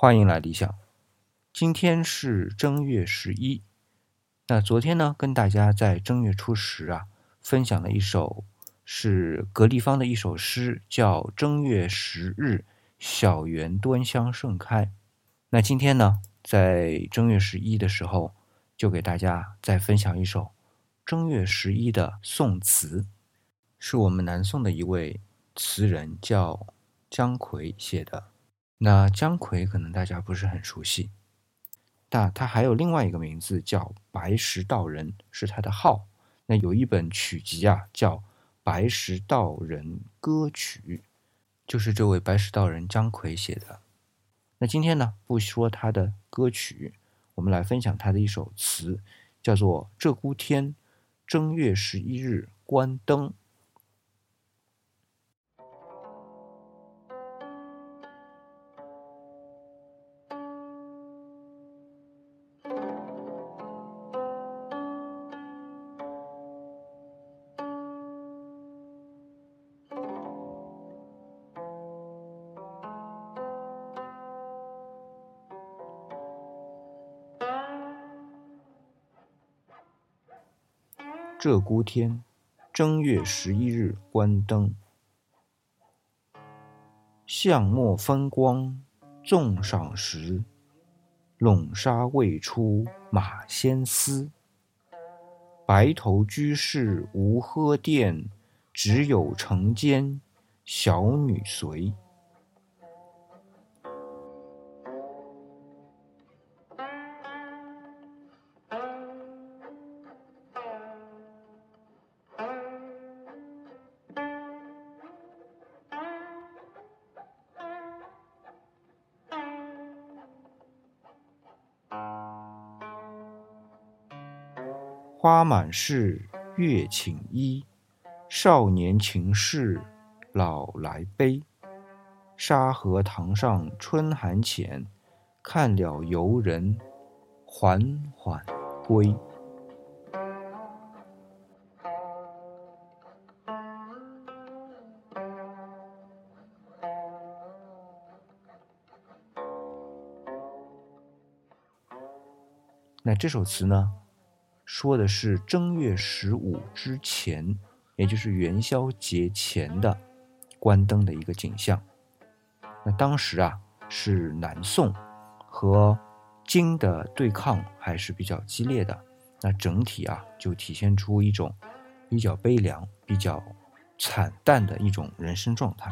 欢迎来理想。今天是正月十一，那昨天呢，跟大家在正月初十啊，分享了一首是格立方的一首诗，叫《正月十日，小园端香盛开》。那今天呢，在正月十一的时候，就给大家再分享一首正月十一的宋词，是我们南宋的一位词人叫姜夔写的。那姜夔可能大家不是很熟悉，但他还有另外一个名字叫白石道人，是他的号。那有一本曲集啊，叫《白石道人歌曲》，就是这位白石道人姜夔写的。那今天呢，不说他的歌曲，我们来分享他的一首词，叫做《鹧鸪天》，正月十一日观灯。鹧鸪天，正月十一日观灯。巷陌风光纵赏时，笼纱未出马先嘶。白头居士无喝殿，只有城间小女随。花满室，月请衣。少年情事老来悲。沙河塘上春寒浅，看了游人缓缓归。那这首词呢？说的是正月十五之前，也就是元宵节前的关灯的一个景象。那当时啊，是南宋和金的对抗还是比较激烈的。那整体啊，就体现出一种比较悲凉、比较惨淡的一种人生状态。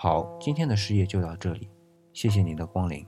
好，今天的事业就到这里，谢谢您的光临。